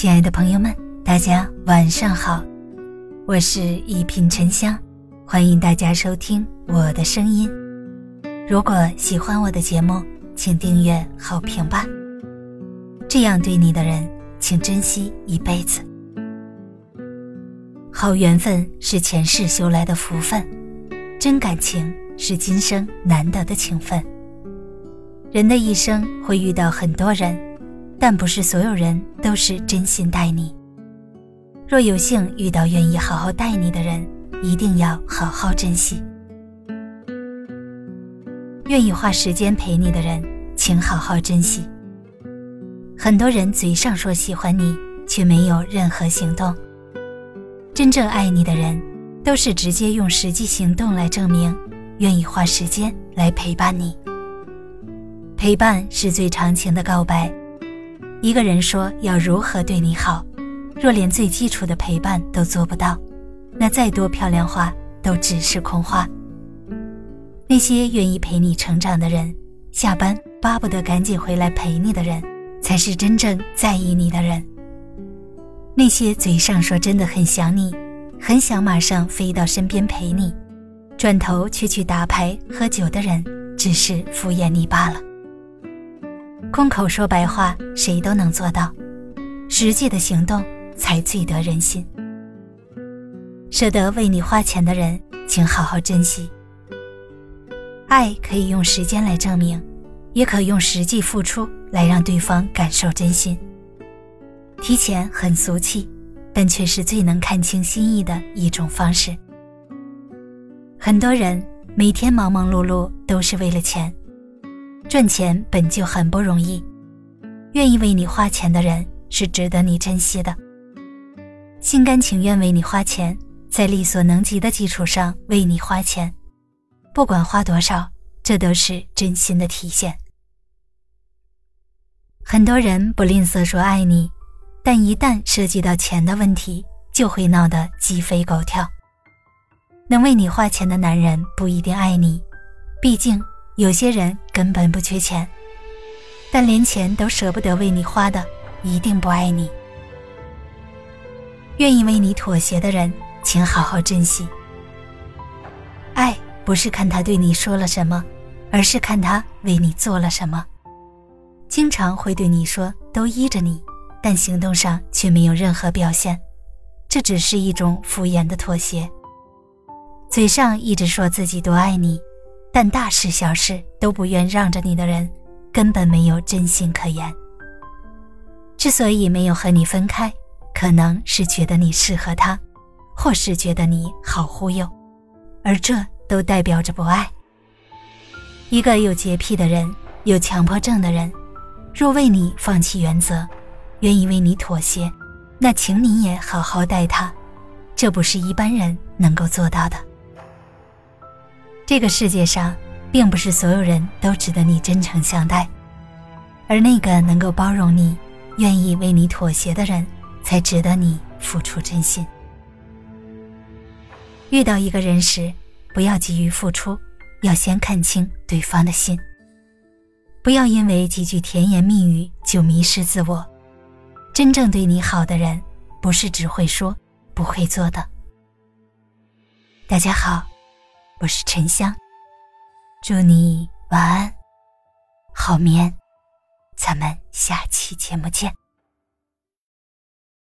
亲爱的朋友们，大家晚上好，我是一品沉香，欢迎大家收听我的声音。如果喜欢我的节目，请订阅、好评吧。这样对你的人，请珍惜一辈子。好缘分是前世修来的福分，真感情是今生难得的情分。人的一生会遇到很多人，但不是所有人都是真心待你。若有幸遇到愿意好好待你的人，一定要好好珍惜。愿意花时间陪你的人，请好好珍惜。很多人嘴上说喜欢你，却没有任何行动。真正爱你的人，都是直接用实际行动来证明，愿意花时间来陪伴你。陪伴是最长情的告白。一个人说要如何对你好，若连最基础的陪伴都做不到，那再多漂亮话都只是空话。那些愿意陪你成长的人，下班巴不得赶紧回来陪你的人，才是真正在意你的人。那些嘴上说真的很想你，很想马上飞到身边陪你，转头却去打牌喝酒的人，只是敷衍你罢了。空口说白话，谁都能做到；实际的行动才最得人心。舍得为你花钱的人，请好好珍惜。爱可以用时间来证明，也可用实际付出来让对方感受真心。提钱很俗气，但却是最能看清心意的一种方式。很多人每天忙忙碌碌，都是为了钱。赚钱本就很不容易，愿意为你花钱的人是值得你珍惜的。心甘情愿为你花钱，在力所能及的基础上为你花钱，不管花多少，这都是真心的体现。很多人不吝啬说爱你，但一旦涉及到钱的问题，就会闹得鸡飞狗跳。能为你花钱的男人不一定爱你，毕竟。有些人根本不缺钱，但连钱都舍不得为你花的，一定不爱你。愿意为你妥协的人，请好好珍惜。爱不是看他对你说了什么，而是看他为你做了什么。经常会对你说都依着你，但行动上却没有任何表现，这只是一种敷衍的妥协。嘴上一直说自己多爱你。但大事小事都不愿让着你的人，根本没有真心可言。之所以没有和你分开，可能是觉得你适合他，或是觉得你好忽悠，而这都代表着不爱。一个有洁癖的人，有强迫症的人，若为你放弃原则，愿意为你妥协，那请你也好好待他，这不是一般人能够做到的。这个世界上，并不是所有人都值得你真诚相待，而那个能够包容你、愿意为你妥协的人，才值得你付出真心。遇到一个人时，不要急于付出，要先看清对方的心。不要因为几句甜言蜜语就迷失自我。真正对你好的人，不是只会说不会做的。大家好。我是沉香，祝你晚安，好眠，咱们下期节目见。